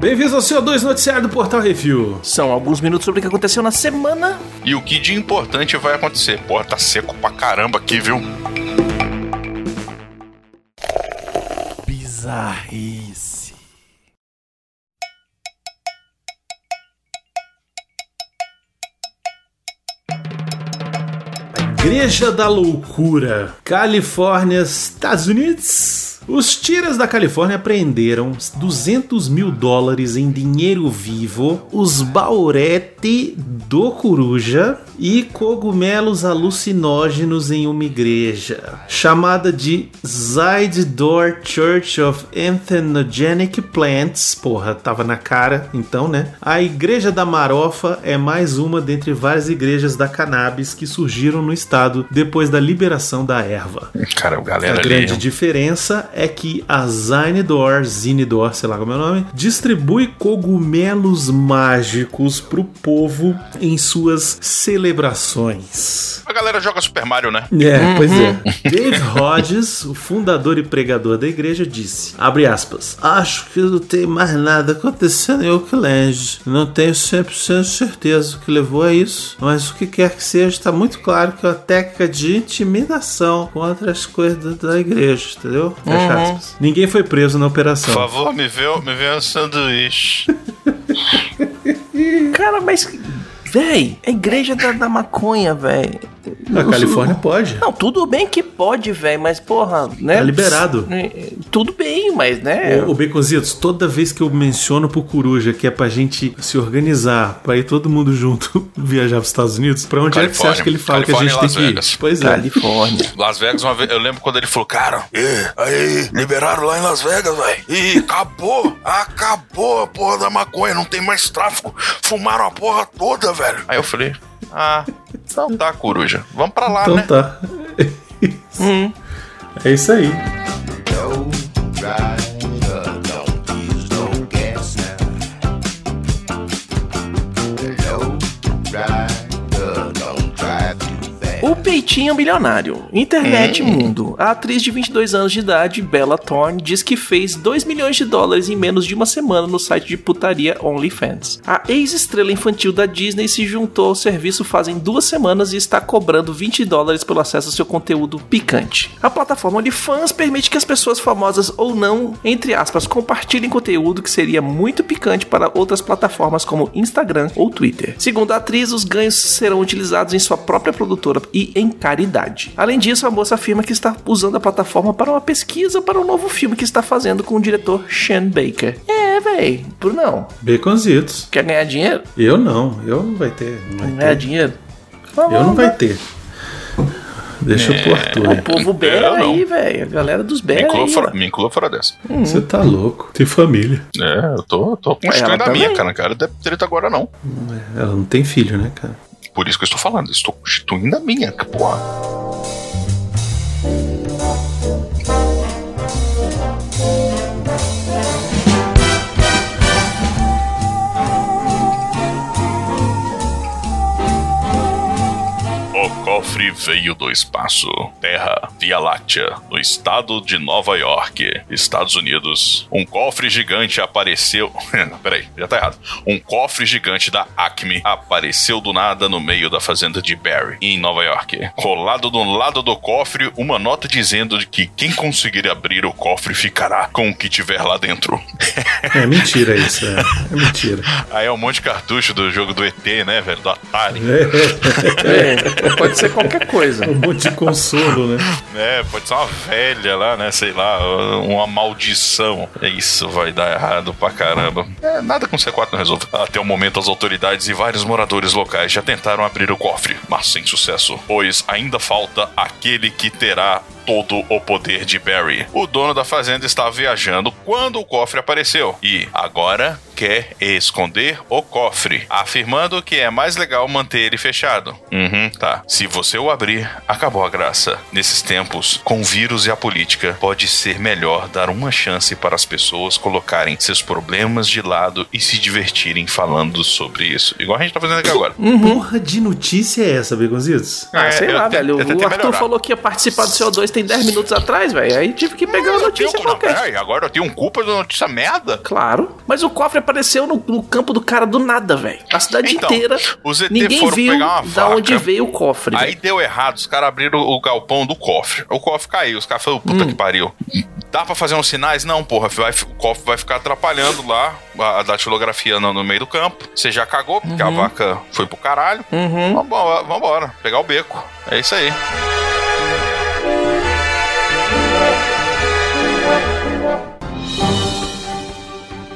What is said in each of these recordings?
Bem-vindos ao CO2 Noticiário do Portal Review. São alguns minutos sobre o que aconteceu na semana. E o que de importante vai acontecer. Porra, tá seco pra caramba aqui, viu? Bizarrice. Igreja da Loucura, Califórnia, Estados Unidos. Os tiras da Califórnia apreenderam 200 mil dólares em dinheiro vivo, os baurete do coruja e cogumelos alucinógenos em uma igreja chamada de Zydor Church of Entheogenic Plants. Porra, tava na cara, então, né? A Igreja da Marofa é mais uma dentre várias igrejas da cannabis que surgiram no estado depois da liberação da erva. Cara, galera A grande ali, diferença é que a Zinedor, Zinedor, sei lá como é o nome, distribui cogumelos mágicos pro povo em suas celebrações. A galera joga Super Mario, né? É, pois é. Dave Hodges, o fundador e pregador da igreja, disse, abre aspas, acho que não tem mais nada acontecendo em Oakland. Não tenho 100% certeza o que levou a isso, mas o que quer que seja, está muito claro que é uma técnica de intimidação contra as coisas da igreja, entendeu? Fecha aspas. Ninguém foi preso na Por operação. favor, me vê, me vê um sanduíche. Cara, mas. Véi, é a igreja da, da maconha, véi. Na Califórnia pode. Não, tudo bem que pode, velho, mas porra, né? Tá liberado. É, Tudo bem, mas né? Ô, ô Baconzitos, toda vez que eu menciono pro Coruja que é pra gente se organizar, pra ir todo mundo junto viajar pros Estados Unidos, pra onde é que você Califórnia. acha que ele fala que a Califórnia gente tem que ir? Pois é. Califórnia. Las Vegas, uma vez, eu lembro quando ele falou, cara, e, aí, liberaram lá em Las Vegas, velho. E acabou, acabou a porra da maconha, não tem mais tráfico. Fumaram a porra toda, velho. Aí eu falei, ah, então tá, coruja. Vamos pra lá, Então né? tá. Hum. É isso aí. No driver, O peitinho milionário. Internet Mundo. A atriz de 22 anos de idade, Bella Thorne, diz que fez 2 milhões de dólares em menos de uma semana no site de putaria OnlyFans. A ex-estrela infantil da Disney se juntou ao serviço fazem duas semanas e está cobrando 20 dólares pelo acesso ao seu conteúdo picante. A plataforma OnlyFans permite que as pessoas famosas ou não, entre aspas, compartilhem conteúdo que seria muito picante para outras plataformas como Instagram ou Twitter. Segundo a atriz, os ganhos serão utilizados em sua própria produtora e em caridade. Além disso, a moça afirma que está usando a plataforma para uma pesquisa para um novo filme que está fazendo com o diretor Sean Baker. É, véi, Brunão, Baconzitos. quer ganhar dinheiro? Eu não. Eu não vai ter. Não vai Ganhar ter. dinheiro? Eu não vai ter. Deixa eu pôr Arthur. O povo bera não. aí, velho. A galera dos Me bera inclua, aí. fora, me inclua fora dessa. Você tá louco. Tem família. É, eu tô, tô Ela construindo a também. minha, cara. Não quero ter treta agora, não. Ela não tem filho, né, cara? Por isso que eu estou falando. Estou constituindo a minha, porra. Cofre veio do espaço. Terra, Via Láctea, no estado de Nova York, Estados Unidos. Um cofre gigante apareceu. Peraí, já tá errado. Um cofre gigante da Acme apareceu do nada no meio da fazenda de Barry, em Nova York. Colado do lado do cofre, uma nota dizendo que quem conseguir abrir o cofre ficará com o que tiver lá dentro. É mentira isso. É, é mentira. Aí é um monte de cartucho do jogo do ET, né, velho? Do Atari. É, pode ser qualquer coisa. Um monte de consolo, né? É, pode ser uma velha lá, né? Sei lá, uma maldição. É Isso vai dar errado pra caramba. É, nada com C4 não resolve. Até o momento, as autoridades e vários moradores locais já tentaram abrir o cofre, mas sem sucesso, pois ainda falta aquele que terá todo o poder de Barry. O dono da fazenda estava viajando quando o cofre apareceu e agora quer esconder o cofre, afirmando que é mais legal manter ele fechado. Uhum, tá. Se você o abrir, acabou a graça. Nesses tempos, com o vírus e a política, pode ser melhor dar uma chance para as pessoas colocarem seus problemas de lado e se divertirem falando sobre isso. Igual a gente tá fazendo aqui agora. Porra de notícia é essa, Begonzitos? Ah, É, sei lá, te- velho. O Arthur melhorar. falou que ia participar do CO2 Talvez tem 10 minutos atrás, velho. Aí tive que pegar Eu tenho- notícia não, qualquer. peraí, agora eu tenho culpa da notícia merda. Claro. Mas o cofre apareceu no, no campo do cara do nada, velho. A cidade Então, inteira. os ET Ninguém foram viu pegar uma da onde vaca. veio o cofre. Aí velho. deu errado, os caras abriram o galpão do cofre. O cofre caiu, os caras falaram, puta Hum. que pariu. Dá pra fazer uns sinais? Não, porra, vai- o cofre vai ficar atrapalhando lá a, a datilografia no, no meio do campo. Você já cagou, porque Uhum. a vaca foi pro caralho. Vambora, vambora, pegar o beco. É isso aí.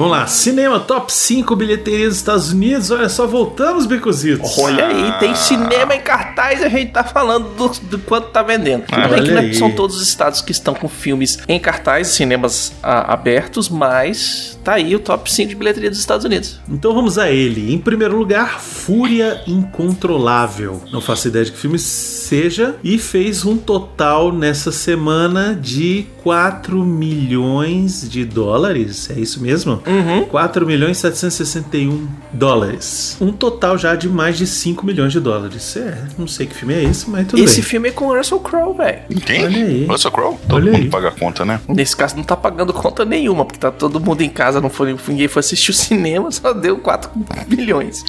Vamos lá, cinema top 5 bilheteria dos Estados Unidos. Olha só, voltamos, Becositos. Olha aí, tem cinema em cartaz e a gente tá falando do, do quanto tá vendendo. Tudo bem olha que não aí. são todos os estados que estão com filmes em cartaz, cinemas ah, abertos, mas tá aí o top 5 de bilheteria dos Estados Unidos. Então vamos a ele. Em primeiro lugar, Fúria Incontrolável. Não faço ideia de que filme seja. E fez um total nessa semana de 4 milhões de dólares. É isso mesmo? Uhum. 4 milhões e 761 dólares. Um total já de mais de 5 milhões de dólares. É, não sei que filme é esse, mas tudo Esse bem. filme é com o Russell Crowe, velho. Quem? Olha aí. Russell Crowe? Todo Olha mundo aí. paga a conta, né? Nesse caso não tá pagando conta nenhuma, porque tá todo mundo em casa, não foi, ninguém foi assistir o cinema, só deu 4 milhões.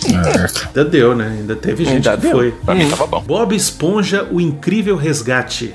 Ainda deu, né? Ainda teve gente Ainda que deu. foi. Pra mim tava bom. Bob Esponja, O Incrível Resgate.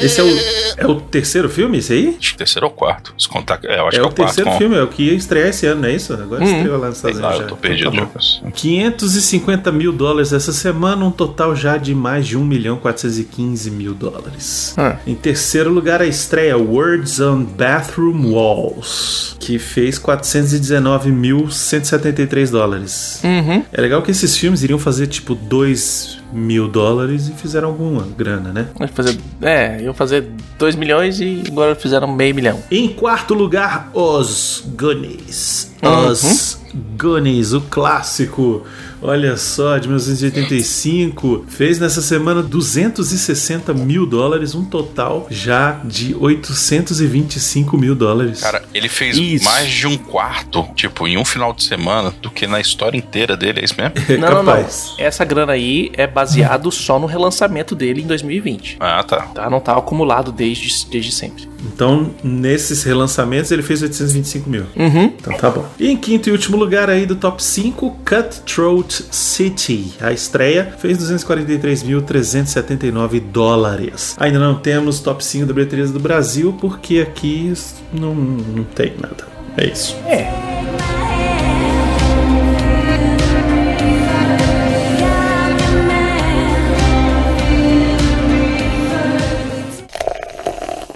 Esse é o, é o terceiro filme, esse aí? Acho que terceiro ou quarto. Se contar, é, eu acho É que o é o quarto. terceiro com- filme, é o que ia estrear esse ano, não é isso? Agora estreou lá nos Estados Unidos. eu já. tô perdido, Então tá. Lucas. 550 mil dólares essa semana, um total já de mais de 1 milhão 415 mil dólares. Ah. Em terceiro lugar, a estreia Words on Bathroom Walls, que fez 419.173 dólares. Uhum. É legal que esses filmes iriam fazer tipo 2 mil dólares e fizeram alguma grana, né? Fazer, é, iam fazer 2 milhões e agora fizeram meio milhão. Em quarto lugar, Os Goonies. Uhum. Os Goonies, o clássico. Olha só, de 1985. Fez nessa semana 260 mil dólares, um total já de 825 mil dólares. Cara, ele fez Isso. mais de um quarto, tipo, em um final de semana, do que na história inteira dele, é isso mesmo? é Não, não, não. Essa grana aí é baseado só no relançamento dele em 2020. Ah, tá. Tá? Não tá acumulado desde, desde sempre. Então, nesses relançamentos, ele fez 825 mil. Uhum. Então tá bom. E em quinto e último lugar aí do top 5, Cutthroat City. A estreia fez 243.379 dólares. Ainda não temos top 5 da bilheteria do Brasil, porque aqui não, não tem nada. É isso. É.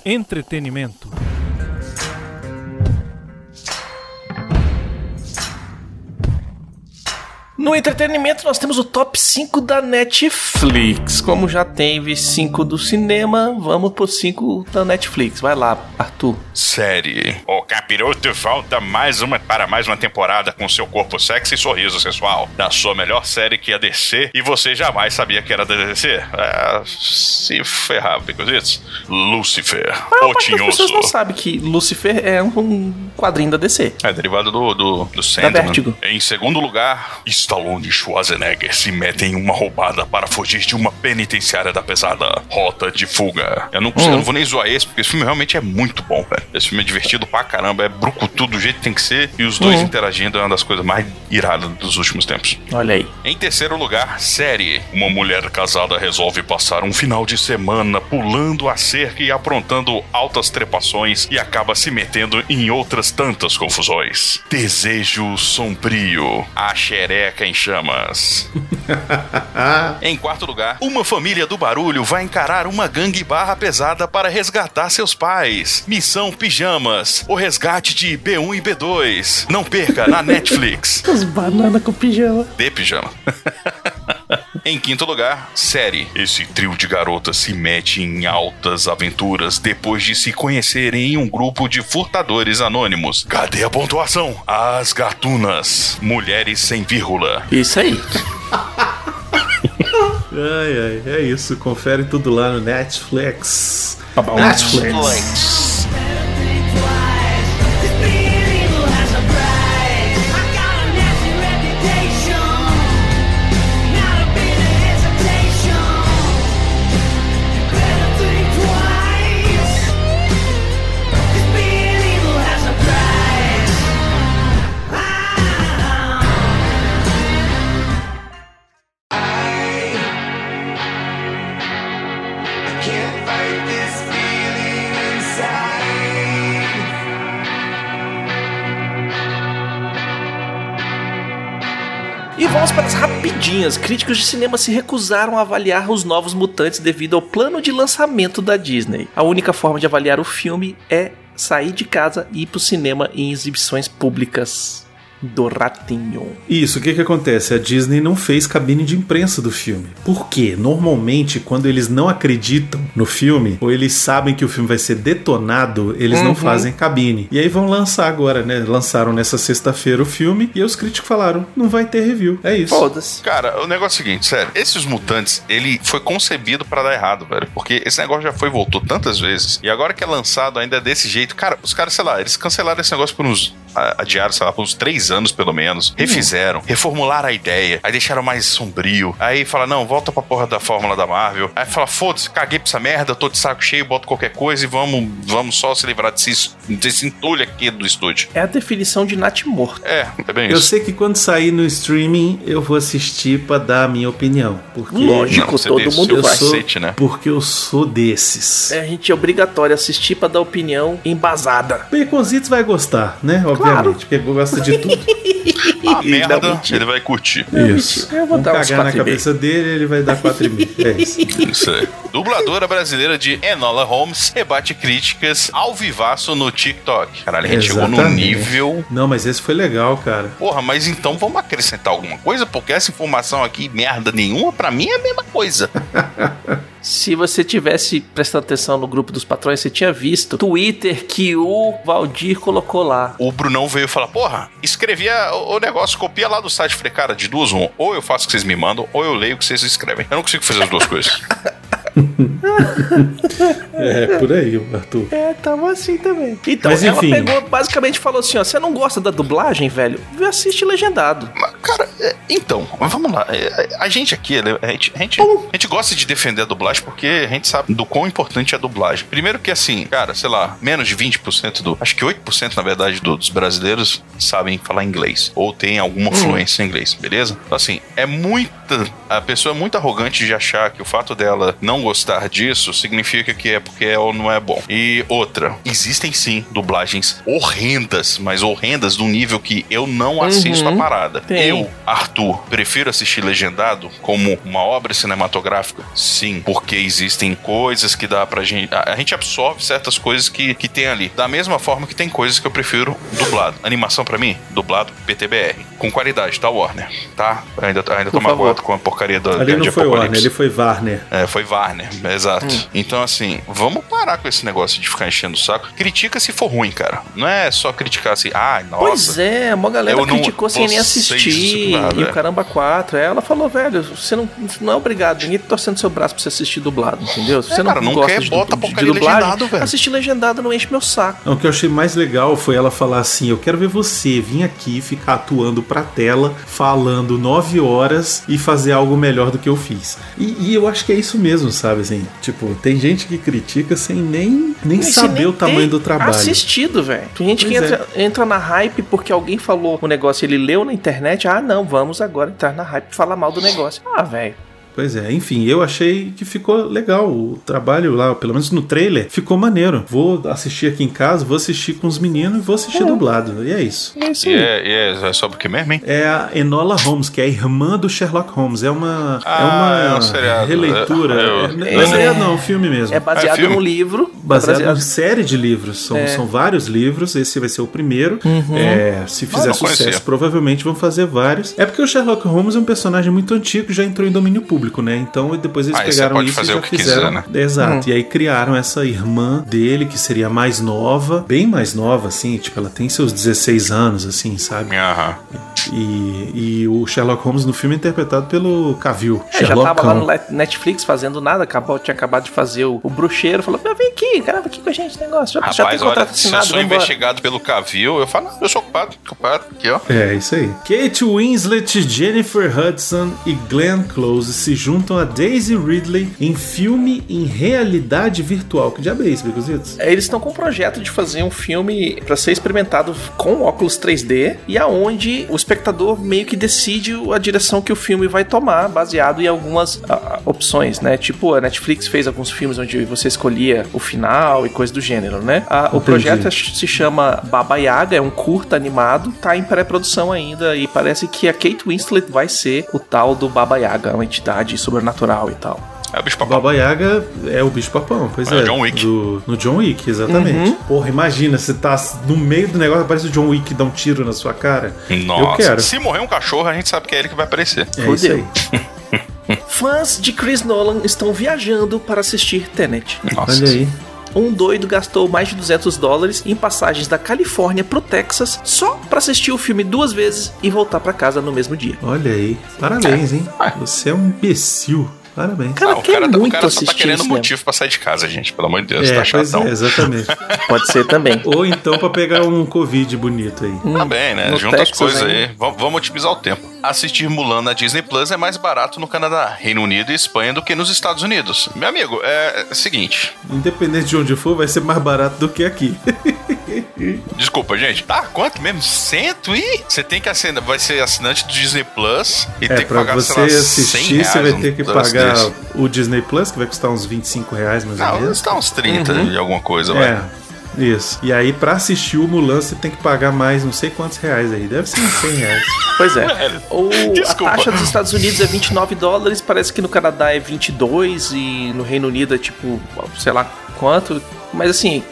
Entretenimento. No entretenimento, nós temos o top 5 da Netflix. Como já teve 5 do cinema, vamos pro 5 da Netflix. Vai lá, Arthur. Série. O Capiroto volta mais uma para mais uma temporada com seu corpo sexy e sorriso sensual. Da sua melhor série que é DC e você jamais sabia que era da DC. É, se ferrar, Picositos. Lucifer. A O maior parte das pessoas não sabe que Lucifer é um quadrinho da DC. É derivado do, do, do Sandman. Vertigo. Em segundo lugar, Stallone e Schwarzenegger se metem em uma roubada para fugir de uma penitenciária da pesada Rota de Fuga. Eu não, Hum. eu não vou nem zoar esse, porque esse filme realmente é muito bom, velho. Esse filme é divertido pra caramba, é brucutu do jeito que tem que ser, e os dois Uhum. interagindo é uma das coisas mais iradas dos últimos tempos. Olha aí. Em terceiro lugar, série. Uma mulher casada resolve passar um final de semana pulando a cerca e aprontando altas trepações e acaba se metendo em outras tantas confusões. Desejo sombrio. A xereca em chamas. em quarto lugar, uma família do barulho vai encarar uma gangue barra pesada para resgatar seus pais. Missão Pijamas. O resgate de B1 e B2. Não perca na Netflix. As bananas com pijama. De pijama. em quinto lugar, série. Esse trio de garotas se mete em altas aventuras depois de se conhecerem em um grupo de furtadores anônimos. Cadê a pontuação? As gatunas. Mulheres sem vírgula. Isso aí. Ai, ai, é isso. Confere tudo lá no Netflix. Netflix. Can't E vamos para as rapidinhas. Críticos de cinema se recusaram a avaliar os novos mutantes devido ao plano de lançamento da Disney. A única forma de avaliar o filme é sair de casa e ir pro cinema em exibições públicas do Ratinho. Isso, o que que acontece? A Disney não fez cabine de imprensa do filme. Por quê? Normalmente, quando eles não acreditam no filme, ou eles sabem que o filme vai ser detonado, eles não fazem cabine. E aí vão lançar agora, né? Lançaram nessa sexta-feira o filme, e aí os críticos falaram, não vai ter review. É isso. Foda-se. Cara, o negócio é o seguinte, sério, esses mutantes, ele foi concebido pra dar errado, velho. Porque esse negócio já foi e voltou tantas vezes. E agora que é lançado ainda desse jeito, cara, os caras, sei lá, eles cancelaram esse negócio por uns. Adiaram, sei lá, por uns três anos pelo menos. Refizeram, reformularam a ideia, aí deixaram mais sombrio. Aí fala, não, volta pra porra da fórmula da Marvel. Aí fala, foda-se, caguei pra essa merda, tô de saco cheio, boto qualquer coisa e vamos, vamos só se livrar desse, desse entulho aqui do estúdio. É a definição de Nat morto. É, é bem Eu isso. sei que quando sair no streaming, eu vou assistir pra dar a minha opinião. Porque Lógico. Não, todo mundo vai. cacete, né? Porque eu sou desses. É, a gente é obrigatório assistir pra dar opinião embasada. Baconzitos vai gostar, né? Obviamente, porque gosta de tudo. A E merda, ele vai curtir. Isso. Eu vou Vamos dar cagar na 4,5. cabeça dele, ele vai dar 4,5. É isso. Isso aí. Dubladora brasileira de Enola Holmes rebate críticas ao vivaço no TikTok. Caralho, a gente chegou num Exatamente. nível. Não, mas esse foi legal, cara. Porra, mas então vamos acrescentar alguma coisa? Porque essa informação aqui, merda nenhuma, pra mim é a mesma coisa. Se você tivesse prestado atenção no grupo dos patrões, você tinha visto o Twitter que o Valdir colocou lá. O Brunão veio falar: Porra, escrevia o o negócio, copia lá do site. Falei, cara, de duas, um. Ou eu faço o que vocês me mandam, ou eu leio o que vocês escrevem. Eu não consigo fazer as duas coisas. É, por aí, Arthur. É, tava assim também. Então, Mas, ela enfim. pegou, basicamente falou assim: ó, você não gosta da dublagem, velho? Vê, assiste legendado. Mas, Cara, é, então, vamos lá. É, A gente aqui, a gente, a, gente, a gente gosta de defender a dublagem porque a gente sabe do quão importante é a dublagem. Primeiro que assim, cara, sei lá, menos de 20% do. Acho que 8% na verdade do- dos brasileiros sabem falar inglês. Ou tem alguma fluência em inglês, beleza? Então, assim, é muita. A pessoa é muito arrogante de achar que o fato dela não gostar disso significa que é porque é ou não é bom. E outra, existem sim dublagens horrendas, mas horrendas do nível que eu não assisto a parada. Tem. Eu, Arthur, prefiro assistir legendado como uma obra cinematográfica? Sim, porque existem coisas que dá pra gente. A, a gente absorve certas coisas que, que tem ali. Da mesma forma que tem coisas que eu prefiro dublado. Animação pra mim, dublado PTBR. Com qualidade, tá, Warner? Tá? Ainda, ainda tô Por favor. magoado com a porcaria da Ali não foi Apocalipse. Warner, ele foi Warner. É, foi Warner, exato. Hum. Então, assim, vamos parar com esse negócio de ficar enchendo o saco. Critica se for ruim, cara. Não é só criticar assim, ah, nossa. Pois é, uma galera eu não- criticou sem nem assistir. cara, e é. o caramba 4. Ela falou, velho, você não, não é obrigado. Ninguém tá torcendo seu braço pra você assistir dublado, entendeu? Se É, você cara, não gosta quer, de, bota de, porcaria de dublagem, legendado, velho. assistir legendado não enche meu saco. Não, o que eu achei mais legal foi ela falar assim: Eu quero ver você vir aqui ficar atuando pra tela, falando nove horas e fazer algo melhor do que eu fiz. E, e eu acho que é isso mesmo, sabe? Assim, tipo, tem gente que critica sem nem, nem Mas saber você o nem tamanho do trabalho. Assistido, velho. Tem gente que Pois é. entra, entra na hype porque alguém falou o negócio, ele leu na internet. Ah, não, vamos agora entrar na hype e falar mal do negócio. Ah, velho. Pois é, enfim, eu achei que ficou legal o trabalho lá, pelo menos no trailer, ficou maneiro. Vou assistir aqui em casa, vou assistir com os meninos e vou assistir dublado. E é isso. É isso E aí. é, e é, é sobre o que mesmo, hein? É a Enola Holmes, que é a irmã do Sherlock Holmes. É uma, Ah, é uma é um seriado. releitura. É, eu- É, não é É. seriado, não, é um filme mesmo. É baseado É filme? num livro. Baseado é em série de livros. São, É. são vários livros. Esse vai ser o primeiro. Uhum. É, se fizer Ah, sucesso, conhecia. provavelmente vão fazer vários. É porque o Sherlock Holmes é um personagem muito antigo que já entrou em domínio público, né? Então depois eles Ah, você pegaram pode isso fazer e já o que fizeram. quiser, né? Exato. E aí criaram essa irmã dele, que seria mais nova, bem mais nova, assim. Tipo, ela tem seus 16 anos, assim, sabe? Aham. E, e o Sherlock Holmes no filme é interpretado pelo Cavill. É, já Sherlock tava lá no Netflix fazendo nada, acabou, tinha acabado de fazer o, o bruxeiro, falou, "Ah, vem aqui, grava aqui com a gente negócio. Já, já tem Rapaz, olha, contrato se eu assinado, sou vambora." investigado pelo Cavil, eu falo, não, eu sou ocupado, ocupado, aqui, ó. É, isso aí. Kate Winslet, Jennifer Hudson e Glenn Close se juntam a Daisy Ridley em filme em realidade virtual. Que diabo é isso, Bicositos? É, Eles estão com um projeto de fazer um filme pra ser experimentado com óculos 3D e aonde o espectador meio que decide a direção que o filme vai tomar, baseado em algumas ah, opções, né? Tipo, a Netflix fez alguns filmes onde você escolhia o final e coisa do gênero, né? Ah, o projeto é- se chama Baba Yaga, é um curta animado, tá em pré-produção ainda e parece que a Kate Winslet vai ser o tal do Baba Yaga, uma entidade sobrenatural e tal. É o bicho papão. Baba Yaga é o bicho papão, pois É é. o John Wick. Do, no John Wick, exatamente. Porra, imagina, você tá no meio do negócio, aparece o John Wick e dá um tiro na sua cara. Eu Nossa, quero. se morrer um cachorro, a gente sabe que é ele que vai aparecer. É isso Fudeu. aí. Fãs de Chris Nolan estão viajando para assistir Tenet. Nossa. Olha aí. Um doido gastou mais de 200 dólares em passagens da Califórnia pro Texas só pra assistir o filme duas vezes e voltar pra casa no mesmo dia. Olha aí. Parabéns, hein? Você é um imbecil. Parabéns. Cara, Ah, o quer cara, tá- o muito cara só tá querendo motivo pra sair de casa, gente. Pelo amor de Deus, é, tá pois chatão. é, exatamente. Pode ser também. Ou então pra pegar um Covid bonito aí. Tá bem, né? No Junta as Texas, coisas hein? aí. Vamos, vamos otimizar o tempo. Assistir Mulan na Disney Plus é mais barato no Canadá, Reino Unido e Espanha do que nos Estados Unidos. Meu amigo, é o seguinte. Independente de onde for, vai ser mais barato do que aqui. Desculpa, gente. Tá, quanto mesmo? Cento e... Você tem que assinar... Vai ser assinante do Disney Plus e É, tem que pagar, você sei lá, 100 assistir, você vai ter que pagar o Disney Plus, que vai custar uns 25 reais mais ou Não, menos. está uns 30 de alguma coisa, vai. Isso. E aí, pra assistir o Mulan, você tem que pagar mais não sei quantos reais aí. Deve ser uns 100 reais. Pois é. Velho, O, a taxa dos Estados Unidos é 29 dólares, parece que no Canadá é 22 e no Reino Unido é tipo, sei lá quanto. Mas assim.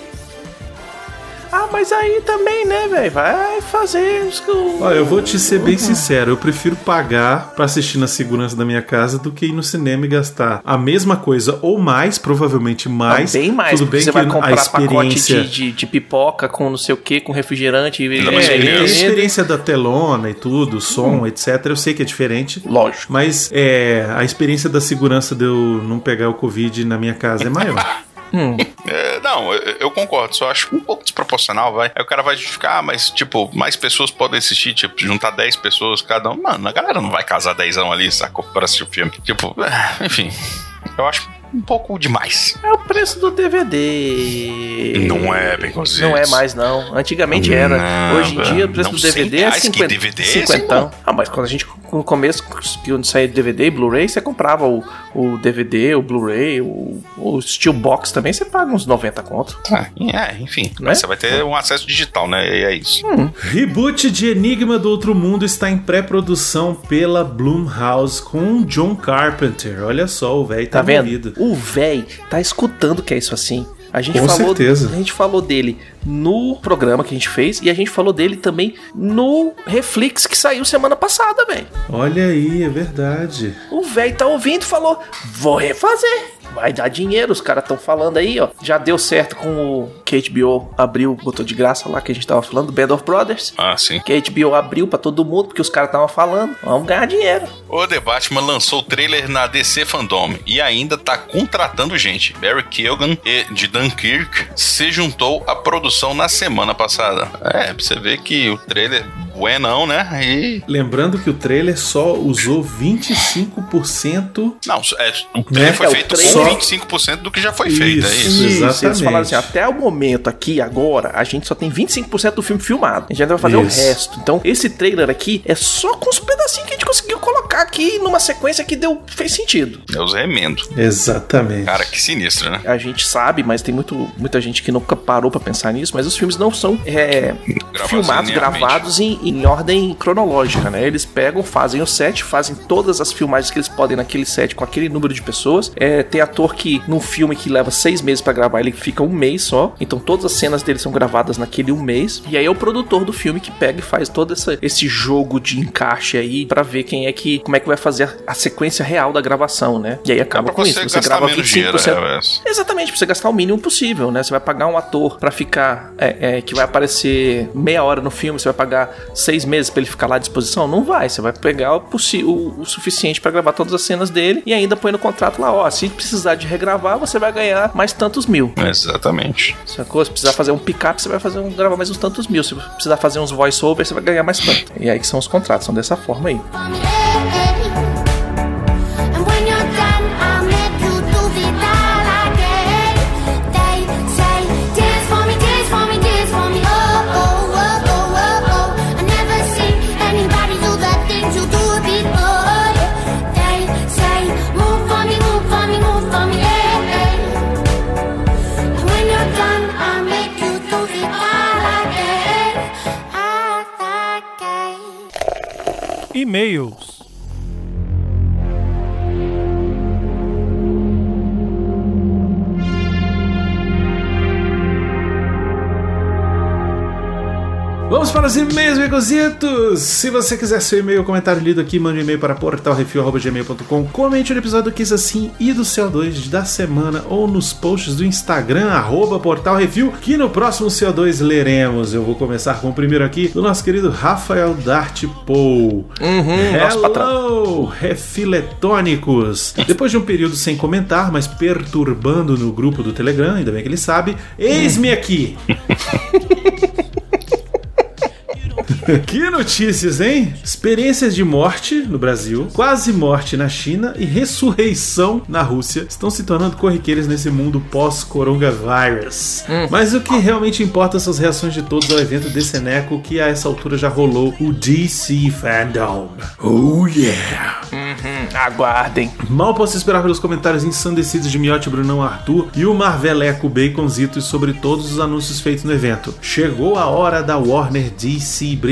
Ah, mas aí também, né, velho? Vai fazer os que Olha, eu vou te ser bem sincero, eu prefiro pagar pra assistir na segurança da minha casa do que ir no cinema e gastar a mesma coisa ou mais, provavelmente mais. Bem mais, Tudo bem você que vai comprar a experiência pacote de, de, de pipoca com não sei o que, com refrigerante e É, e a experiência da telona e tudo, som, etc. Eu sei que é diferente. Lógico. Mas é, a experiência da segurança de eu não pegar o Covid na minha casa é maior. É, não, eu, eu concordo, só acho um pouco desproporcional, vai. Aí o cara vai justificar, ah, mas, tipo, mais pessoas podem assistir, tipo, juntar 10 pessoas cada um. Mano, a galera não vai casar 10 ali, sacou? Pra assistir o filme. Tipo, é, enfim, eu acho um pouco demais. É o preço do DVD. Não é, bem cozido. Não é mais, não. Antigamente era. Não, Hoje em dia, o preço não, do 100 DVD é reais? Que 50, DVD é esse, 50. irmão? Ah, mas quando a gente, no começo, que onde saía DVD e Blu-ray, você comprava o, o DVD, o Blu-ray, o, o Steelbox também, você paga uns 90 conto. Ah, é, enfim. Né? Você vai ter um acesso digital, né? E é isso. Reboot de Enigma do Outro Mundo está em pré-produção pela Blumhouse com John Carpenter. Olha só, o velho tá, Tá vendo? O véi tá escutando que é isso assim. A gente Com falou, certeza. a gente falou dele no programa que a gente fez e a gente falou dele também no Reflex que saiu semana passada, velho. Olha aí, é verdade. O velho tá ouvindo e falou: Vou refazer. Vai dar dinheiro, os caras estão falando aí, ó. Já deu certo com o que HBO abriu, botou de graça lá que a gente tava falando, Band of Brothers. Ah, sim. Que a HBO abriu pra todo mundo, porque os caras estavam falando, vamos ganhar dinheiro. O The Batman lançou o trailer na DC Fandom e ainda tá contratando gente. Barry Keoghan, e- de Dunkirk, se juntou à produção na semana passada. É, pra você ver que o trailer é não, né? E. Lembrando que o trailer só usou 25%. Não, é, o trailer Né? foi É, feito trailer- com 25% do que já foi feito, é Isso. Exatamente. eles falaram assim, até o momento aqui, agora, a gente só tem 25% do filme filmado. A gente ainda vai fazer Isso. o resto. Então, esse trailer aqui é só com os pedacinhos que a gente conseguiu colocar aqui numa sequência que deu, fez sentido. É os remendos. Exatamente. Cara, que sinistro, né? A gente sabe, mas tem muito, muita gente que nunca parou pra pensar nisso, mas os filmes não são é, filmados, gravados em, em ordem cronológica, né? Eles pegam, fazem o set, fazem todas as filmagens que eles podem naquele set com aquele número de pessoas. É, tem ator que, num filme que leva seis meses pra gravar, ele fica um mês só. Então todas as cenas dele são gravadas naquele um mês. E aí é o produtor do filme que pega e faz todo essa, esse jogo de encaixe aí pra ver quem é que, como é que vai fazer a, a sequência real da gravação, né? E aí acaba pra com isso. Você grava menos 25%. dinheiro, é, é. Exatamente, pra você gastar o mínimo possível, né? Você vai pagar um ator pra ficar, é, é, que vai aparecer meia hora no filme, você vai pagar seis meses pra ele ficar lá à disposição? Não vai. Você vai pegar o, o- o suficiente pra gravar todas as cenas dele e ainda põe no contrato lá, ó, se precisar de regravar, você vai ganhar mais tantos mil. Exatamente. Sacou? Se precisar fazer um pick-up, você vai fazer um, gravar mais uns tantos mil. Se precisar fazer uns voice-over, você vai ganhar mais tanto. E aí que são os contratos, são dessa forma aí. E-mails. Vamos para os e-mails, Becositos! Se você quiser seu e-mail ou comentário lido aqui, mande um e-mail para portalrefil.gmail.com Comente no episódio do Kiss Assim e do CO2 da semana ou nos posts do Instagram, arroba portalrefil, que no próximo CO2 leremos. Eu vou começar com o primeiro aqui, do nosso querido Rafael Dart Pou. Uhum. Hello, refiletônicos! Depois de um período sem comentar, mas perturbando no grupo do Telegram, ainda bem que ele sabe, eis-me aqui! Que notícias, hein? Experiências de morte no Brasil, quase morte na China e ressurreição na Rússia estão se tornando corriqueiras nesse mundo pós-coronavirus. Mas o que realmente importa são as reações de todos ao evento desse Eneco que a essa altura já rolou o DC Fandom. Oh yeah! Hum, aguardem. Mal posso esperar pelos comentários ensandecidos de Miotti Brunão Arthur e o Marveleco Baconzitos sobre todos os anúncios feitos no evento. Chegou a hora da Warner DC brilhar.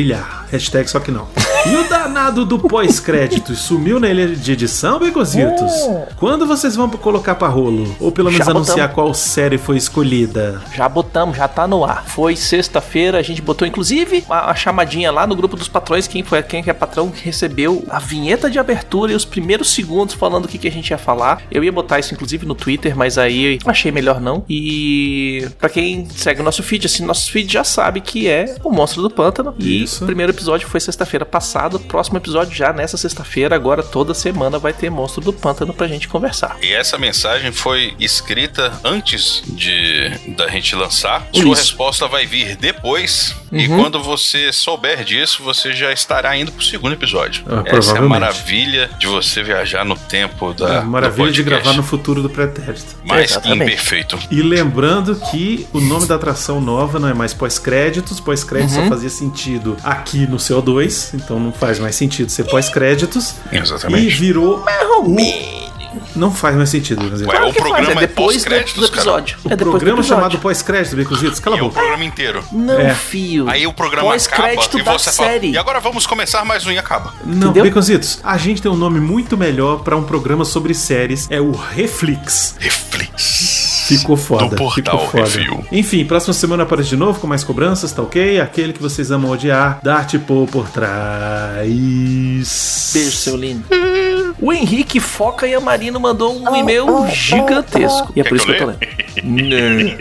Hashtag só que não. E o danado do pós-créditos sumiu na ilha de edição, Baconzitos? Quando vocês vão colocar pra rolo? Ou pelo menos Já anunciar botamos. qual série foi escolhida? Já botamos, já tá no ar. Foi sexta-feira, a gente botou inclusive a, a chamadinha lá no grupo dos patrões. Quem foi quem que é patrão recebeu a vinheta de abertura e os primeiros segundos falando o que, que a gente ia falar. Eu ia botar isso inclusive no Twitter, mas aí achei melhor não. E pra quem segue o nosso feed, assim, nosso feed já sabe que é o Monstro do Pântano. E Isso. o primeiro episódio foi sexta-feira passada. Próximo episódio já nessa sexta-feira. Agora toda semana vai ter Monstro do Pântano pra gente conversar. E essa mensagem foi escrita antes de da gente lançar. Sua Isso. resposta vai vir depois. E quando você souber disso, você já estará indo pro segundo episódio. Ah, essa é a maravilha de você viajar no tempo da. É, maravilha do de gravar no futuro do pretérito. Mais Exatamente. imperfeito. E lembrando que o nome da atração nova não é mais pós-créditos, pós-créditos Uhum. só fazia sentido aqui no CO2, então não faz mais sentido ser pós-créditos. E Exatamente. virou. o- Não faz mais sentido, dizer. Ué, o que faz, programa é é depois do, pós-créditos, do episódio. O é depois do programa chamado pós-créditos, Beconzitos, cala a E o boca. programa inteiro. Não, É. fio. Aí o programa acaba Pós-crédito e da você fala. série. E agora vamos começar mais um e acaba. Não? Beconzitos, a gente tem um nome muito melhor pra um programa sobre séries, é o Reflix. Reflex. Ficou foda. Do Portal ficou foda. Review. Enfim, próxima semana aparece de novo com mais cobranças, tá ok? Aquele que vocês amam odiar, Dart Paul por trás. Beijo, seu lindo. O Henrique Foca e a Marino mandou um e-mail gigantesco. E é por isso que que eu tô lendo. Não.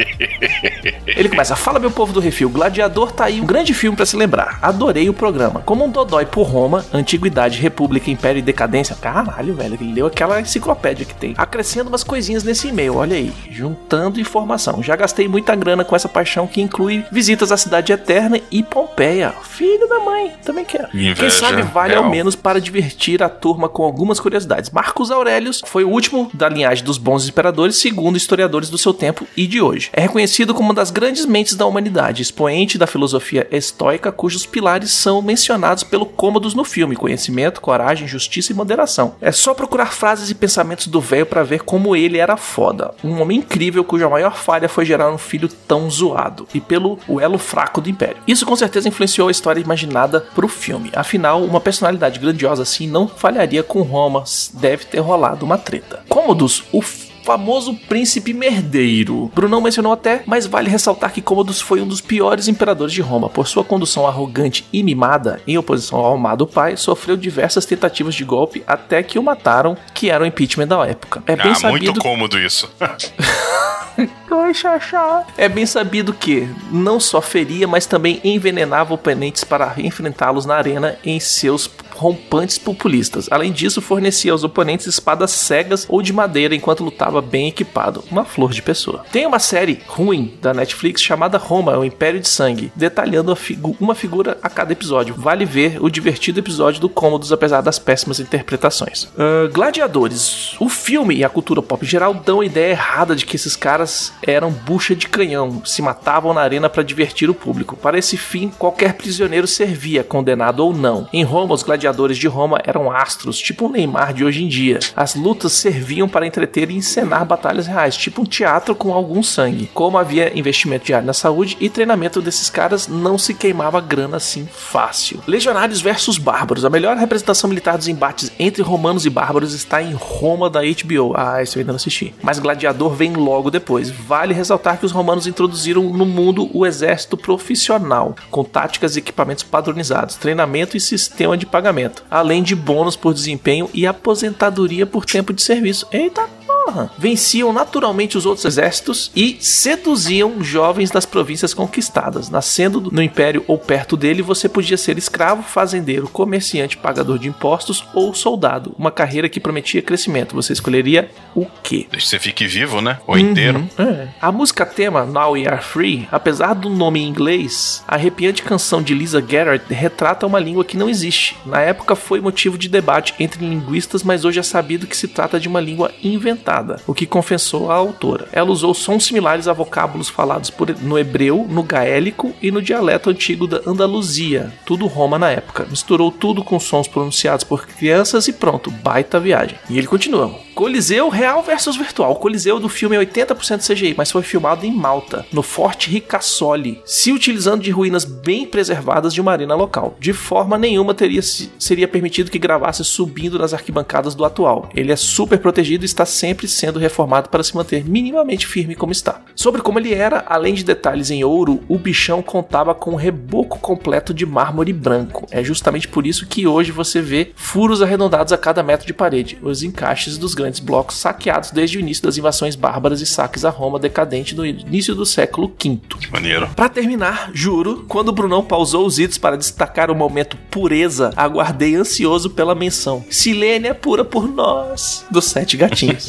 Ele começa, fala meu povo do refil, Gladiador tá aí um grande filme pra se lembrar. Adorei o programa. Como um dodói por Roma, Antiguidade, República, Império e Decadência. Caralho, velho, ele leu aquela enciclopédia que tem. Acrescendo umas coisinhas nesse e-mail, olha aí. Juntando informação. Já gastei muita grana com essa paixão que inclui visitas à Cidade Eterna e Pompeia. Filho da mãe, também quero. Quem Inveja sabe vale real. ao menos para divertir a turma com algumas curiosidades. Marcos Aurelius foi o último da linhagem dos bons imperadores, segundo historiadores do seu tempo e de hoje. É reconhecido como uma das grandes mentes da humanidade, expoente da filosofia estoica, cujos pilares são mencionados pelo Cômodos no filme: conhecimento, coragem, justiça e moderação. É só procurar frases e pensamentos do velho para ver como ele era foda. Um homem incrível cuja maior falha foi gerar um filho tão zoado e pelo o elo fraco do império. Isso com certeza influenciou a história imaginada pro filme. Afinal, uma personalidade grandiosa assim não falharia com Roma. Deve ter rolado uma treta. Cômodos, o famoso príncipe merdeiro. Brunão mencionou até, mas vale ressaltar que Cômodos foi um dos piores imperadores de Roma. Por sua condução arrogante e mimada, em oposição ao amado pai, sofreu diversas tentativas de golpe até que o mataram, que era o impeachment da época. É bem ah, sabido muito cômodo isso. Oi, Xaxá. É bem sabido que não só feria, mas também envenenava oponentes para enfrentá-los na arena em seus rompantes populistas. Além disso, fornecia aos oponentes espadas cegas ou de madeira enquanto lutava bem equipado. Uma flor de pessoa. Tem uma série ruim da Netflix chamada Roma, o Império de Sangue, detalhando figu- uma figura a cada episódio. Vale ver o divertido episódio do Cômodos, apesar das péssimas interpretações. Ah, Gladiadores. O filme e a cultura pop geral dão a ideia errada de que esses caras eram bucha de canhão, se matavam na arena para divertir o público. Para esse fim, qualquer prisioneiro servia, condenado ou não. Em Roma, os gladiadores de Roma eram astros, tipo o Neymar de hoje em dia. As lutas serviam para entreter e encenar batalhas reais, tipo um teatro com algum sangue. Como havia investimento diário na saúde e treinamento desses caras, não se queimava grana assim fácil. Legionários versus bárbaros. A melhor representação militar dos embates entre romanos e bárbaros está em Roma da HBO. Ah, esse eu ainda não assisti. Mas Gladiador vem logo depois. Vale ressaltar que os romanos introduziram no mundo o exército profissional, com táticas e equipamentos padronizados, treinamento e sistema de pagamento, além de bônus por desempenho e aposentadoria por tempo de serviço. Eita porra! Venciam naturalmente os outros exércitos e seduziam jovens das províncias conquistadas. Nascendo no império ou perto dele, você podia ser escravo, fazendeiro, comerciante, pagador de impostos ou soldado. Uma carreira que prometia crescimento. Você escolheria o quê? Desde que você fique vivo, né? Ou inteiro. É. A música tema Now We Are Free, apesar do nome em inglês, a arrepiante canção de Lisa Garrett retrata uma língua que não existe. Na época foi motivo de debate entre linguistas, mas hoje é sabido que se trata de uma língua inventada, o que confessou a autora. Ela usou sons similares a vocábulos falados por- no hebreu, no gaélico e no dialeto antigo da Andaluzia, tudo Roma na época. Misturou tudo com sons pronunciados por crianças e pronto, baita viagem. E ele continua. Coliseu real versus virtual. O Coliseu do filme é 80% CGI, mas foi filmado em Malta, no Forte Ricasoli, se utilizando de ruínas bem preservadas de uma arena local. De forma nenhuma teria, se- seria permitido que gravasse subindo nas arquibancadas do atual. Ele é super protegido e está sempre sendo reformado para se manter minimamente firme como está. Sobre como ele era, além de detalhes em ouro, o bichão contava com um reboco completo de mármore branco. É justamente por isso que hoje você vê furos arredondados a cada metro de parede, os encaixes dos grandes blocos saqueados desde o início das invasões bárbaras e saques a Roma decadente no início do século V. Que maneiro. Pra terminar, juro, quando o Brunão pausou os itens para destacar o momento pureza, aguardei ansioso pela menção. Silênia pura por nós, dos sete gatinhos.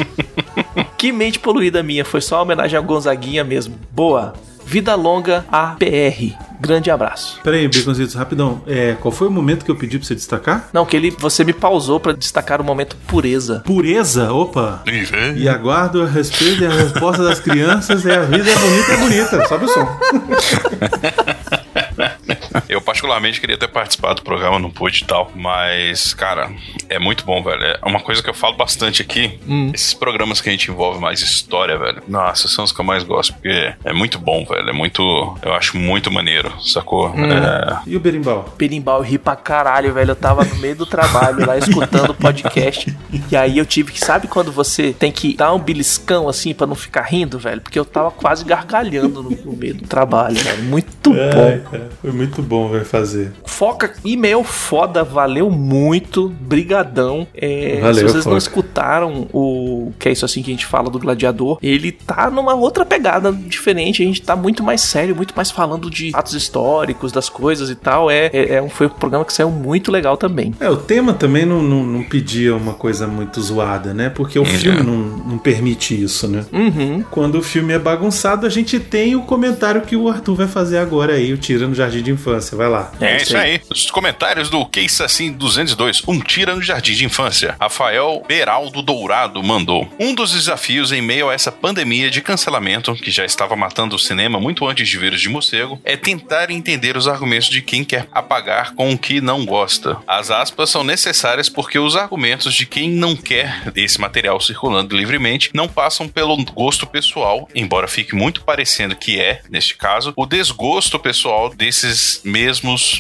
que mente poluída minha, foi só uma homenagem ao Gonzaguinha mesmo. Boa. Vida longa a PR. Grande abraço. Pera aí, Baconzitos, rapidão. É, qual foi o momento que eu pedi pra você destacar? Não, que ele, você me pausou pra destacar o momento pureza. Pureza, opa. Velho. E aguardo a respeito e a resposta das crianças é a vida é bonita, é bonita. Sobe o som. Eu particularmente queria ter participado do programa, não pude e tal. Mas, cara, é muito bom, velho. É uma coisa que eu falo bastante aqui. Esses programas que a gente envolve mais história, velho. Nossa, são os que eu mais gosto. Porque é muito bom, velho. É muito. Eu acho muito maneiro, sacou? É, E o berimbau? Berimbau, ri pra caralho, velho. Eu tava no meio do trabalho lá escutando o podcast. E aí eu tive que, sabe quando você tem que dar um beliscão assim pra não ficar rindo, velho? Porque eu tava quase gargalhando no, no meio do trabalho, velho. Muito Ai, bom. cara, foi muito bom, velho, fazer. Foca, e-mail foda, valeu muito, brigadão. É, Valeu, se vocês não Foca. escutaram o que é isso assim que a gente fala do Gladiador, ele tá numa outra pegada diferente, a gente tá muito mais sério, muito mais falando de atos históricos, das coisas e tal. É, é, é um, foi um programa que saiu muito legal também. É, o tema também não, não, não pedia uma coisa muito zoada, né? Porque o filme não, não permite isso, né? Uhum. Quando o filme é bagunçado, a gente tem o comentário que o Arthur vai fazer agora aí, o Tira no Jardim de Infância. Vai lá. É, isso aí. Os comentários do Que Assim 202, um tira no jardim de infância. Rafael Beraldo Dourado mandou. Um dos desafios em meio a essa pandemia de cancelamento, que já estava matando o cinema muito antes de vírus de morcego, é tentar entender os argumentos de quem quer apagar com o que não gosta. As aspas são necessárias porque os argumentos de quem não quer esse material circulando livremente não passam pelo gosto pessoal, embora fique muito parecendo que é, neste caso, o desgosto pessoal desses mesmos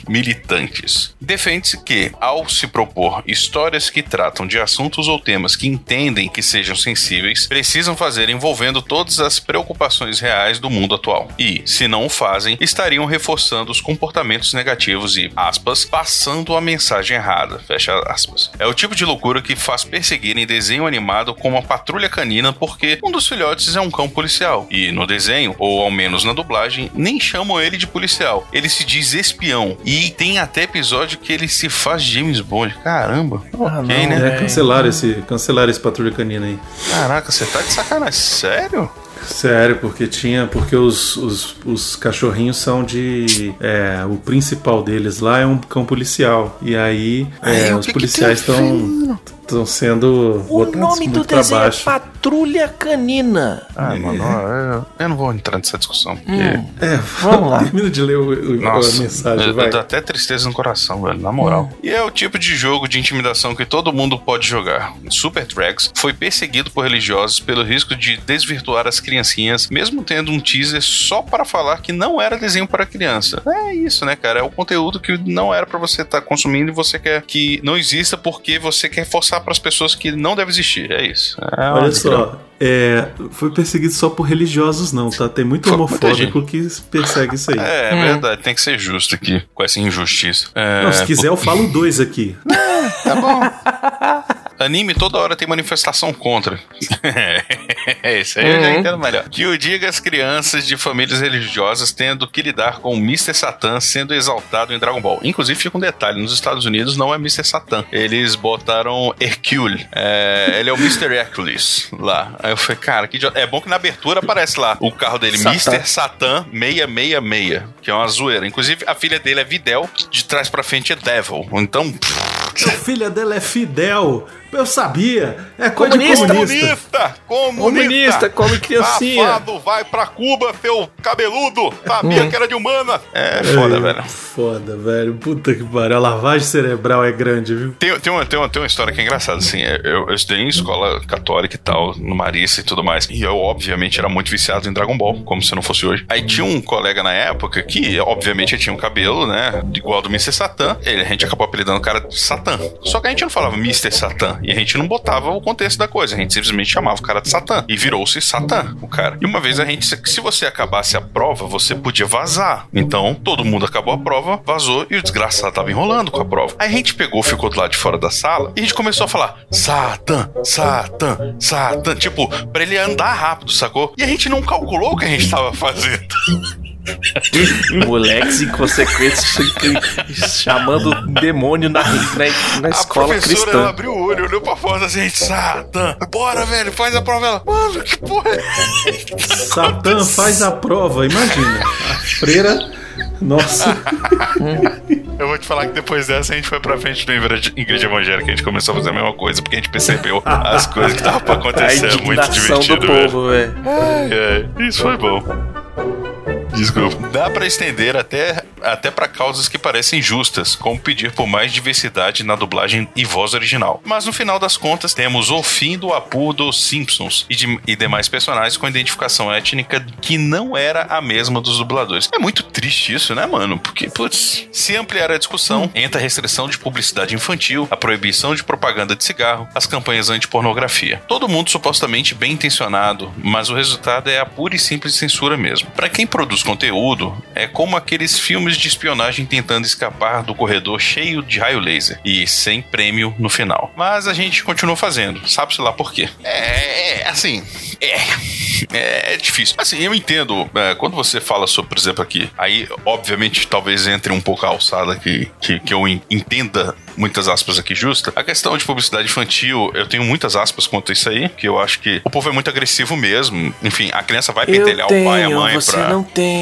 militantes. Defende-se que, ao se propor histórias que tratam de assuntos ou temas que entendem que sejam sensíveis, precisam fazer envolvendo todas as preocupações reais do mundo atual. E, se não o fazem, estariam reforçando os comportamentos negativos e, aspas, passando a mensagem errada, fecha aspas. É o tipo de loucura que faz perseguirem desenho animado como a patrulha canina porque um dos filhotes é um cão policial. E no desenho, ou ao menos na dublagem, nem chamam ele de policial. Ele se diz espião. E tem até episódio que ele se faz James Bond. Caramba. Ah, ok, não, né? É, cancelaram esse, cancelaram esse patrulha canina aí. Caraca, você tá de sacanagem. Sério? Sério, porque tinha. Porque os, os, os cachorrinhos são de. É, o principal deles lá é um cão policial. E aí é, Ai, os policiais estão. Estão sendo O botados nome do desenho é. Patrulha Canina. Ah, mano, eu, eu não vou entrar nessa discussão. Porque... É, Vamos lá. termina de ler o, o- Nossa, a mensagem, vai. dá até tristeza no coração, velho, na moral. E é o tipo de jogo de intimidação que todo mundo pode jogar. Super Drags foi perseguido por religiosos pelo risco de desvirtuar as criancinhas, mesmo tendo um teaser só para falar que não era desenho para criança. É isso, né, cara? É o conteúdo que não era pra você estar consumindo e você quer que não exista porque você quer forçar pras pessoas que não deve existir. É isso. É Olha só, é, foi perseguido só por religiosos, não, tá? Tem muito homofóbico que persegue isso aí. É, é verdade, tem que ser justo aqui com essa injustiça. É, Não, se quiser, eu falo dois aqui. Tá bom. Anime toda hora tem manifestação contra. é, isso aí eu já entendo melhor. Que o diga as crianças de famílias religiosas tendo que lidar com o Mr. Satan sendo exaltado em Dragon Ball. Inclusive, fica um detalhe: nos Estados Unidos não é Mr. Satan. Eles botaram Hercule. É, ele é o Mr. Hercules lá. Aí eu falei, cara, que idiota. É bom que na abertura aparece lá o carro dele, Satan. Mr. Satan 666, que é uma zoeira. Inclusive, a filha dele é Videl, de trás pra frente é Devil. Então. A filha dela é Fidel. Eu sabia. É Comunista. comunista. Comunista! Comunista! Come criancinha. Safado, vai pra Cuba, seu cabeludo! Sabia Hum. que era de humana! É foda, É, velho. Foda, velho. Puta que pariu. A lavagem cerebral é grande, viu? Tem, tem, uma, tem, uma, tem uma história que é engraçada, assim. é, Eu, eu estudei em escola católica e tal, no Marista e tudo mais. E eu, obviamente, era muito viciado em Dragon Ball, como se não fosse hoje. Aí tinha um colega na época que, obviamente, tinha um cabelo, né? Igual ao do Mr. Satan. Ele, a gente acabou apelidando o cara de Satan. Só que a gente não falava Mr. Satan. E a gente não botava o contexto da coisa. A gente simplesmente chamava o cara de Satan. E virou-se Satan, o cara. E uma vez a gente, se se você acabasse a prova, você podia vazar. Então, todo mundo acabou a prova, vazou e o desgraçado tava enrolando com a prova. Aí a gente pegou, ficou do lado de fora da sala e a gente começou a falar: Satan, Satan, Satan. Tipo, pra ele andar rápido, sacou? E a gente não calculou o que a gente tava fazendo. Moleques inconsequentes chamando demônio na, na, na a escola professora ela cristã. abriu olhou pra fora da gente, Satan, bora, velho, faz a prova. Ela, mano, que porra é Satã faz a prova, imagina. A freira. Nossa. Eu vou te falar que depois dessa a gente foi pra frente da igreja evangélica, a gente começou a fazer a mesma coisa, porque a gente percebeu as coisas que estavam pra A acontecer. É muito divertido, do velho. povo, velho. É, isso foi bom. Desculpa. Dá pra estender até, até para causas que parecem justas, como pedir por mais diversidade na dublagem e voz original. Mas no final das contas, temos o fim do Apu dos Simpsons e, de- e demais personagens com identificação étnica que não era a mesma dos dubladores. É muito triste isso, né, mano? Porque, putz, se ampliar a discussão, entra a restrição de publicidade infantil, a proibição de propaganda de cigarro, as campanhas anti-pornografia. Todo mundo supostamente bem intencionado, mas o resultado é a pura e simples censura mesmo. Pra quem produz conteúdo, é como aqueles filmes de espionagem tentando escapar do corredor cheio de raio laser e sem prêmio no final. Mas a gente continua fazendo, sabe-se lá por quê. É, é, assim, é, é difícil. Assim, eu entendo, é, quando você fala sobre, por exemplo, aqui, aí, obviamente, talvez entre um pouco a alçada que, que, que eu en- entenda muitas aspas aqui justa. A questão de publicidade infantil, eu tenho muitas aspas quanto a isso aí, que eu acho que o povo é muito agressivo mesmo. Enfim, a criança vai pentelhar o pai e a mãe você pra. não tem.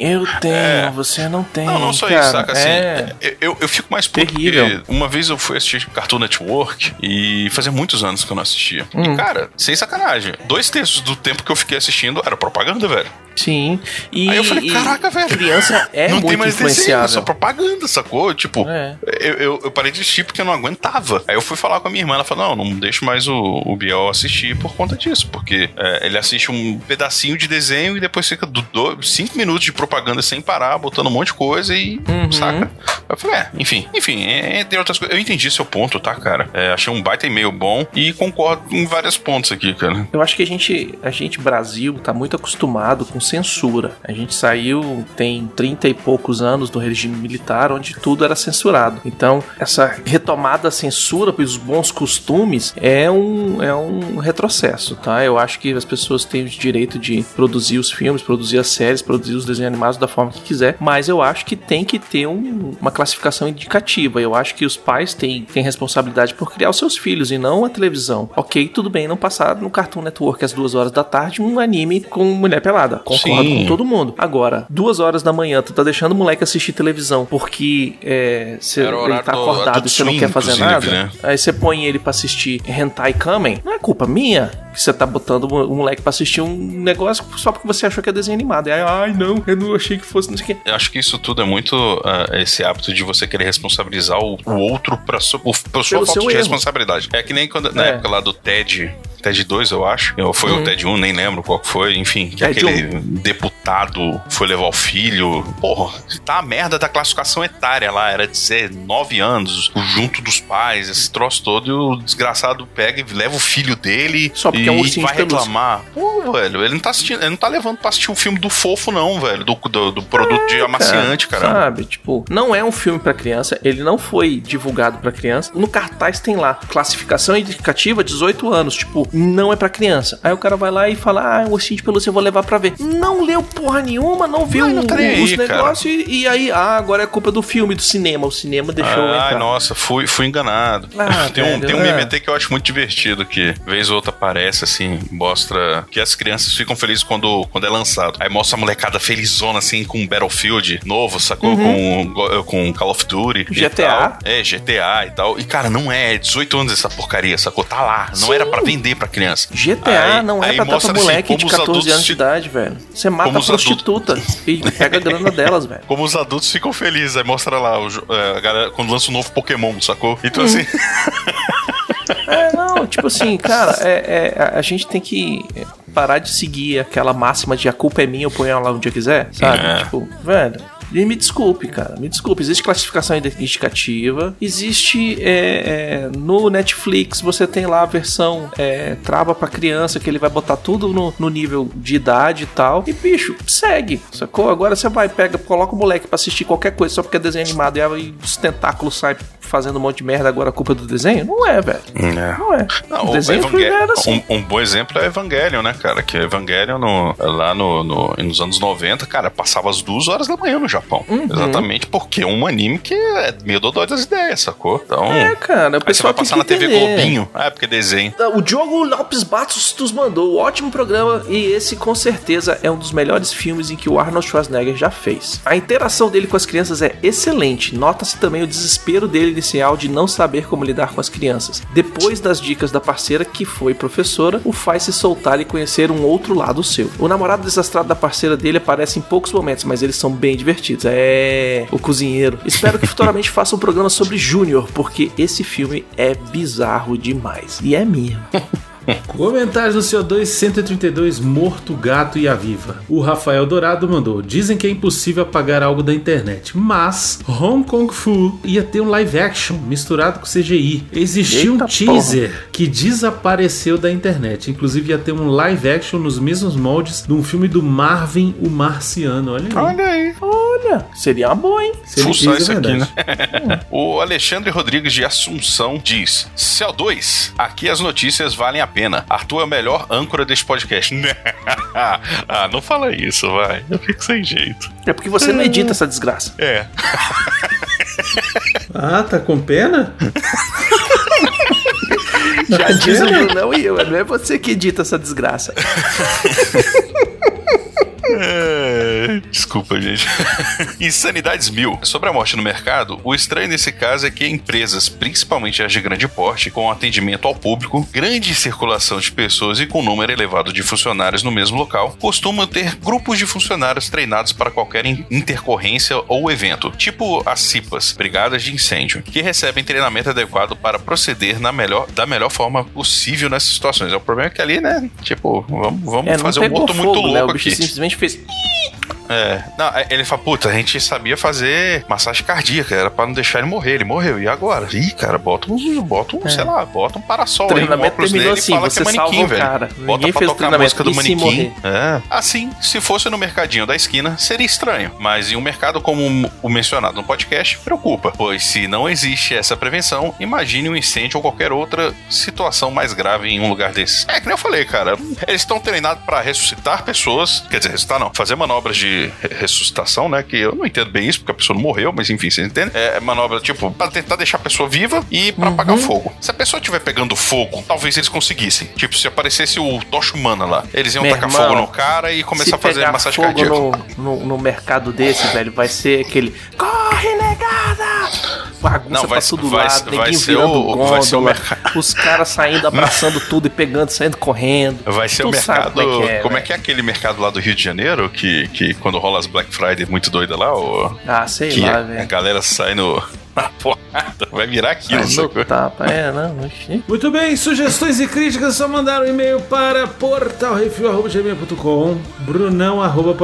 Eu tenho, É. você não tem. Não, não só cara. isso, saca? Assim, É. eu- eu, eu fico mais puto Terrível. porque uma vez eu fui assistir Cartoon Network e fazia muitos anos que eu não assistia. Hum. E, cara, sem sacanagem, dois terços do tempo que eu fiquei assistindo era propaganda, velho. Sim. E, Aí eu falei, e caraca, velho. Criança é não muito tem mais desenho, influenciável. só propaganda, sacou? Tipo, É. eu, eu, eu parei de assistir porque eu não aguentava. Aí eu fui falar com a minha irmã, ela falou, não, não deixo mais o, o Biel assistir por conta disso, porque é, ele assiste um pedacinho de desenho e depois fica do, do- cinco minutos de propaganda sem parar, botando um monte de coisa e Uhum. saca. Eu falei, é, enfim, enfim, é, entre outras coisas, eu entendi seu ponto, tá, cara? É, achei um baita e-mail bom e concordo em vários pontos aqui, cara. Eu acho que a gente, a gente, Brasil, tá muito acostumado com censura. A gente saiu tem 30 e poucos anos do regime militar, onde tudo era censurado. Então, essa retomada da censura pelos bons costumes é um, é um retrocesso, tá? Eu acho que as pessoas têm o direito de produzir os filmes, produzir as séries, produzir os desenhos animados da forma que quiser, mas eu acho que tem que ter um- uma classificação indicativa. Eu acho que os pais têm, têm responsabilidade por criar os seus filhos e não a televisão. Ok, tudo bem não passar no Cartoon Network às duas horas da tarde um anime com mulher pelada. Concordo Sim. com todo mundo. Agora, duas horas da manhã, tu tá deixando o moleque assistir televisão porque é, cê- o ele tá do acordado e você não quer fazer nada. né? Aí você põe ele pra assistir Hentai Kamen. Não é culpa minha que você tá botando o moleque pra assistir um negócio só porque você achou que é desenho animado. E aí, ai não, eu não achei que fosse não sei o quê. Eu acho que isso tudo é muito ah, esse hábito de você querer responsabilizar o, o outro pra sua, por- pela sua Pelo falta de erro. responsabilidade. É que nem quando, na É. época lá do TED. TED 2, eu acho. Ou foi o TED 1, nem lembro qual que foi. Enfim, que TED aquele deputado foi levar o filho. Porra, tá a merda da classificação etária lá. Era 19 anos, o junto dos pais, esse troço todo. E o desgraçado pega e leva o filho dele. Só porque e é um vai reclamar. Pô, velho, ele não tá assistindo, ele não tá levando pra assistir o filme do fofo, não, velho. Do, do, do produto de amaciante, É, caramba. Sabe? Tipo, não é um filme pra criança, ele não foi divulgado pra criança. No cartaz tem lá, classificação indicativa 18 anos, tipo, não é pra criança. Aí o cara vai lá e fala: "Ah, o ursinho de pelúcia eu vou levar pra ver". Não leu porra nenhuma, não viu não nem os aí, negócios e, e aí, ah, agora é culpa do filme, do cinema. O cinema deixou eu Ai, nossa, fui, fui enganado. Ah, tem, um, velho, tem um é. MMT que eu acho muito divertido, que vez ou outra aparece, assim, mostra que as crianças ficam felizes quando, quando é lançado. Aí mostra a molecada felizona, assim, com Battlefield novo, sacou? Com, com Call of Duty. GTA. É, GTA e tal. E, cara, não é, é 18 anos essa porcaria, sacou? Tá lá. Não Sim. era pra vender pra criança. GTA Aí- não é pra dar pra assim, moleque de como os 14 adultos anos de idade, velho. Você mata a os adultos- prostituta e pega a grana delas, velho. Como os adultos ficam felizes. Aí mostra lá o, é, a galera quando lança um novo Pokémon, sacou? Então, assim. É, não, tipo assim, cara, é, é, a- a gente tem que parar de seguir aquela máxima de a culpa é minha, eu ponho ela lá onde eu quiser, sabe? É. Tipo, velho. E me desculpe, cara, me desculpe. Existe classificação indicativa, existe é, é, no Netflix, você tem lá a versão é, trava pra criança, que ele vai botar tudo no, no nível de idade e tal. E bicho, segue, sacou? Agora você vai, pega, coloca o moleque pra assistir qualquer coisa só porque é desenho animado e aí os tentáculos saem fazendo um monte de merda, agora a culpa é do desenho? Não é, velho. Não é. Não, o desenho foi Evangel- era assim. um, um bom exemplo é Evangelion, né, cara? Que Evangelion no- lá no, no- nos anos 90, cara, passava as duas horas da manhã no Japão. Uhum. Exatamente porque é um anime que é meio dodói das ideias, sacou? Então. É, cara, o aí você pessoal vai tem passar que na TV. Globinho. Ah, é porque desenho. O Diogo Lopes Batos nos mandou um ótimo programa e esse com certeza é um dos melhores filmes em que o Arnold Schwarzenegger já fez. A interação dele com as crianças é excelente, nota-se também o desespero dele inicial de não saber como lidar com as crianças. Depois das dicas da parceira, que foi professora, o faz se soltar e conhecer um outro lado seu. O namorado desastrado da parceira dele aparece em poucos momentos, mas eles são bem divertidos. É, o cozinheiro. Espero que futuramente faça um programa sobre Júnior, porque esse filme é bizarro demais. E é mesmo. Comentários do CO2 132 Morto, Gato e a Viva. O Rafael Dourado mandou: Dizem que é impossível apagar algo da internet, mas Hong Kong Fu ia ter um live action misturado com CGI. Existiu Eita um teaser que desapareceu da internet. Inclusive ia ter um live action nos mesmos moldes de um filme do Marvin o Marciano. Olha aí. Olha aí. Olha, seria uma boa, hein? Se ele Fuçar diz, isso é aqui, verdade. né? o Alexandre Rodrigues de Assunção diz: CO2, aqui as notícias valem a pena. Arthur é o melhor âncora deste podcast. ah, não fala isso, vai. Eu fico sem jeito. É porque você não edita essa desgraça. É. Ah, tá com pena? Já diz o Brunão e eu, não é você que edita essa desgraça. É, Desculpa, gente. Insanidades mil. Sobre a morte no mercado, o estranho nesse caso é que empresas, principalmente as de grande porte, com atendimento ao público, grande circulação de pessoas e com número elevado de funcionários no mesmo local, costumam ter grupos de funcionários treinados para qualquer in- intercorrência ou evento, tipo as CIPAs, Brigadas de Incêndio, que recebem treinamento adequado para proceder na melhor, da melhor forma possível nessas situações. O problema é que ali, né, tipo, vamos, vamos É, fazer um outro muito fogo, né? O louco bicho aqui. simplesmente fez. É, não, é, ele fala, puta, a gente sabia fazer massagem cardíaca, era pra não deixar ele morrer, ele morreu, e agora? Ih, cara, bota um, bota um, sei lá, bota um parasol O aí, um treinamento óculos nele assim, e fala você que é manequim, o velho. cara. Bota Ninguém pra tocar a treinamento, música do manequim. É. Assim, se fosse no mercadinho da esquina, seria estranho, mas em um mercado como o mencionado no podcast, preocupa, pois se não existe essa prevenção, imagine um incêndio ou qualquer outra situação mais grave em um lugar desse. É, que nem eu falei, cara, eles estão treinados pra ressuscitar pessoas, quer dizer, ressuscitar não, fazer manobras de re- ressuscitação, né, que eu não entendo bem isso, porque a pessoa não morreu, mas enfim, vocês entendem? É manobra, tipo, pra tentar deixar a pessoa viva e pra apagar o fogo. Se a pessoa estiver pegando fogo, talvez eles conseguissem. Tipo, se aparecesse o tocha humana lá, eles iam Meu tacar irmão, fogo no cara e começar a fazer massagem cardíaca. no, no, no mercado desse, velho, vai ser aquele. Corre, negada! Bagunça Não, vai- pra todo vai- lado, vai ser virando o- vai ser o gôndola, mercado. os caras saindo, abraçando tudo e pegando, saindo correndo. Vai ser Tu o mercado. como é que é, como é velho. que é aquele mercado lá do Rio de Janeiro? Que, que quando rola as Black Friday muito doida lá, o, Ah, sei que lá, a, a velho. galera sai no. na porrada. Vai virar aquilo, Sai no sacou? tapa, é, não, oxi. Muito bem, sugestões e críticas só mandar um e-mail para portalrefil.gmail.com brunão arroba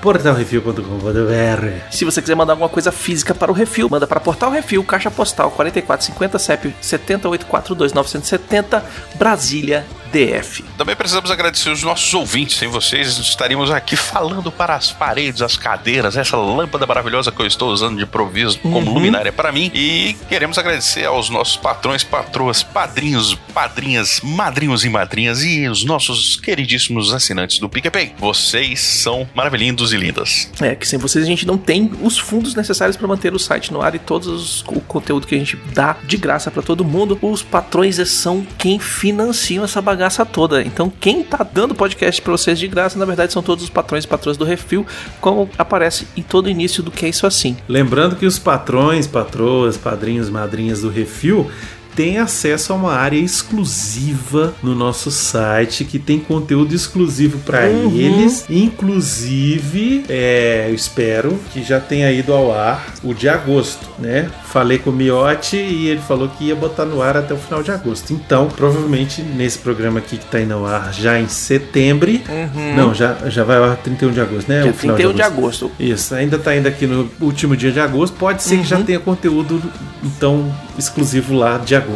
portalrefil.com.br Se você quiser mandar alguma coisa física para o Refil, manda para Portal Refil, Caixa Postal 4450 CEP 7842970, Brasília, DF. Também precisamos agradecer os nossos ouvintes. Sem vocês, estaríamos aqui falando para as paredes, as cadeiras, essa lâmpada maravilhosa que eu estou usando de improviso como luminária para mim. E queremos agradecer aos nossos patrões, patroas, padrinhos, padrinhas, madrinhos e madrinhas e os nossos queridíssimos assinantes do PicPay. Vocês são maravilhindos e lindas. É, que sem vocês a gente não tem os fundos necessários para manter o site no ar e todos os- o conteúdo que a gente dá de graça para todo mundo. Os patrões são quem financiam essa bagaça toda. Então, quem tá dando podcast para vocês de graça, na verdade, são todos os patrões e patroas do Refil, como aparece em todo o início do que é isso assim. Lembrando que os patrões, patroas, padrinhos, madrinhas do Refil têm acesso a uma área exclusiva no nosso site que tem conteúdo exclusivo para eles. Inclusive, é, eu espero que já tenha ido ao ar o de agosto, né? Falei com o Miotti e ele falou que ia botar no ar até o final de agosto. Então, provavelmente nesse programa aqui que tá indo ao ar já em setembro. Não, já, já vai ao ar 31 de agosto, né? Dia O final 31 de agosto. isso, ainda tá indo aqui no último dia de agosto. Pode ser que já tenha conteúdo, então, exclusivo lá de agosto.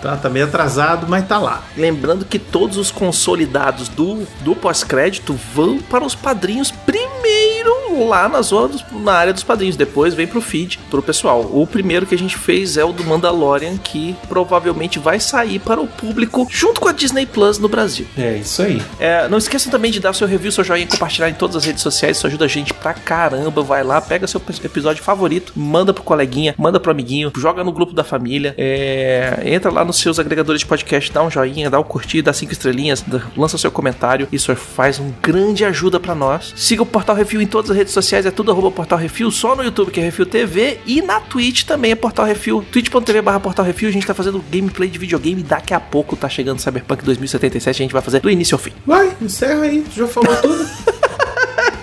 Tá, tá meio atrasado, mas tá lá. Lembrando que todos os consolidados do, do pós-crédito vão para os padrinhos primeiro lá na zona dos- na área dos padrinhos. Depois vem pro feed, pro pessoal. O primeiro que a gente fez é o do Mandalorian, que provavelmente vai sair para o público junto com a Disney Plus no Brasil. É isso aí. É, não esqueçam também de dar seu review, seu joinha, compartilhar em todas as redes sociais. Isso ajuda a gente pra caramba. Vai lá, pega seu episódio favorito, manda pro coleguinha, manda pro amiguinho, joga no grupo da família. é, entra lá nos seus agregadores de podcast, dá um joinha, dá um curtir, dá cinco estrelinhas, lança seu comentário. Isso faz um grande ajuda pra nós. Siga o Portal Refil em todas as redes sociais, é tudo arroba Portal Refil, só no YouTube que é Refil TV e na Twitch também é Portal Refil, twitch.tv barra Portal Refil. A gente tá fazendo gameplay de videogame. Daqui a pouco tá chegando Cyberpunk 2077. A gente vai fazer do início ao fim. Vai, encerra aí. Já falou tudo.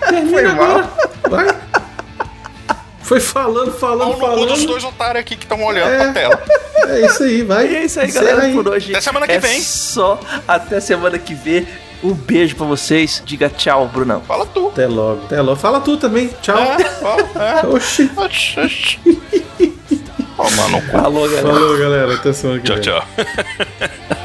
Termina Foi mal. agora. Vai. Foi falando, falando, no cu dos falando. dois otários aqui que estão olhando É. pra tela. É isso aí, vai. E é isso aí, Encerra galera, aí. por hoje. Até semana que é vem. Só até semana que vem. Um beijo pra vocês. Diga tchau, Brunão. Fala tu. Até logo, até logo. Fala tu também. Tchau. É, ó, é. Oxi. Oxi, oxi. Ó, mano. Falou, galera. Falou, galera. Até semana que Tchau, vem. tchau.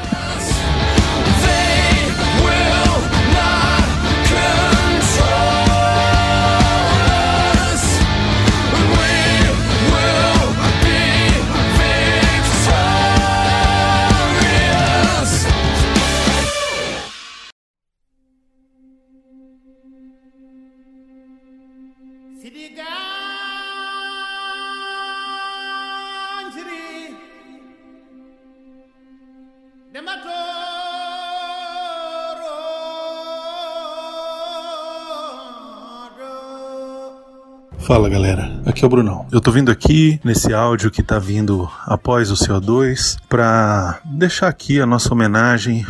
Fala galera, aqui é o Brunão. Eu tô vindo aqui nesse áudio que tá vindo após o CO2 pra deixar aqui a nossa homenagem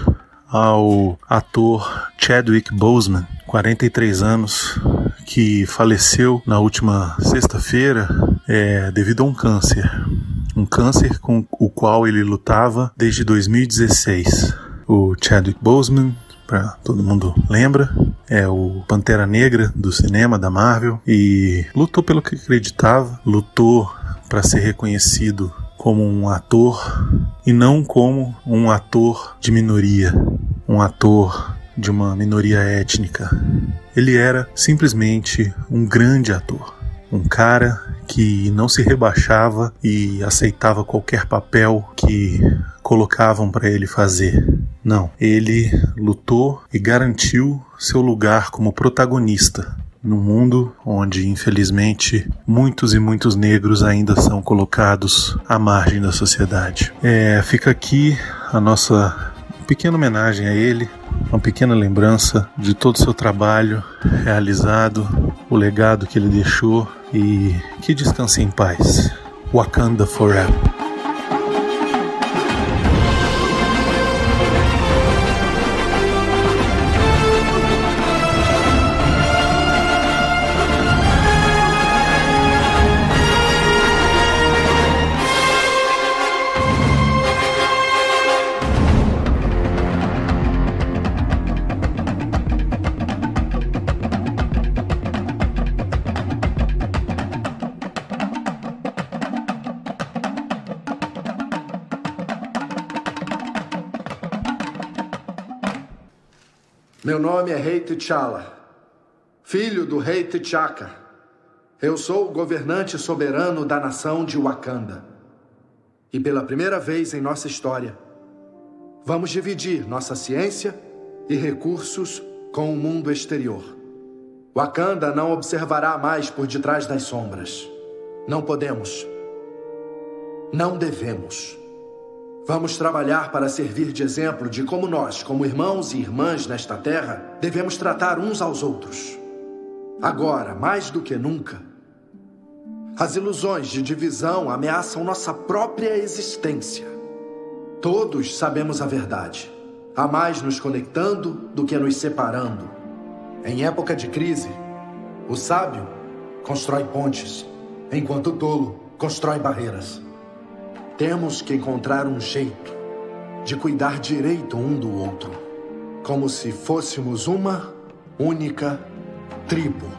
ao ator Chadwick Boseman, 43 anos, que faleceu na última sexta-feira é, devido a um câncer. Um câncer com o qual ele lutava desde 2016. O Chadwick Boseman para todo mundo lembra, é o Pantera Negra do cinema da Marvel e lutou pelo que acreditava, lutou para ser reconhecido como um ator e não como um ator de minoria, um ator de uma minoria étnica. Ele era simplesmente um grande ator, um cara que não se rebaixava e aceitava qualquer papel que colocavam para ele fazer. Não, ele lutou e garantiu seu lugar como protagonista num mundo onde, infelizmente, muitos e muitos negros ainda são colocados à margem da sociedade. É, fica aqui a nossa pequena homenagem a ele, uma pequena lembrança de todo o seu trabalho realizado, o legado que ele deixou e que descanse em paz. Wakanda Forever. Meu nome é Rei T'Challa, filho do Rei T'Chaka. Eu sou o governante soberano da nação de Wakanda. E pela primeira vez em nossa história, vamos dividir nossa ciência e recursos com o mundo exterior. Wakanda não observará mais por detrás das sombras. Não podemos. Não devemos. Vamos trabalhar para servir de exemplo de como nós, como irmãos e irmãs nesta terra, devemos tratar uns aos outros. Agora, mais do que nunca, as ilusões de divisão ameaçam nossa própria existência. Todos sabemos a verdade. Há mais nos conectando do que nos separando. Em época de crise, o sábio constrói pontes, enquanto o tolo constrói barreiras. Temos que encontrar um jeito de cuidar direito um do outro, como se fôssemos uma única tribo.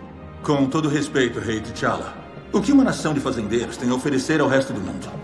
Com todo respeito, Rei T'Challa, o que uma nação de fazendeiros tem a oferecer ao resto do mundo?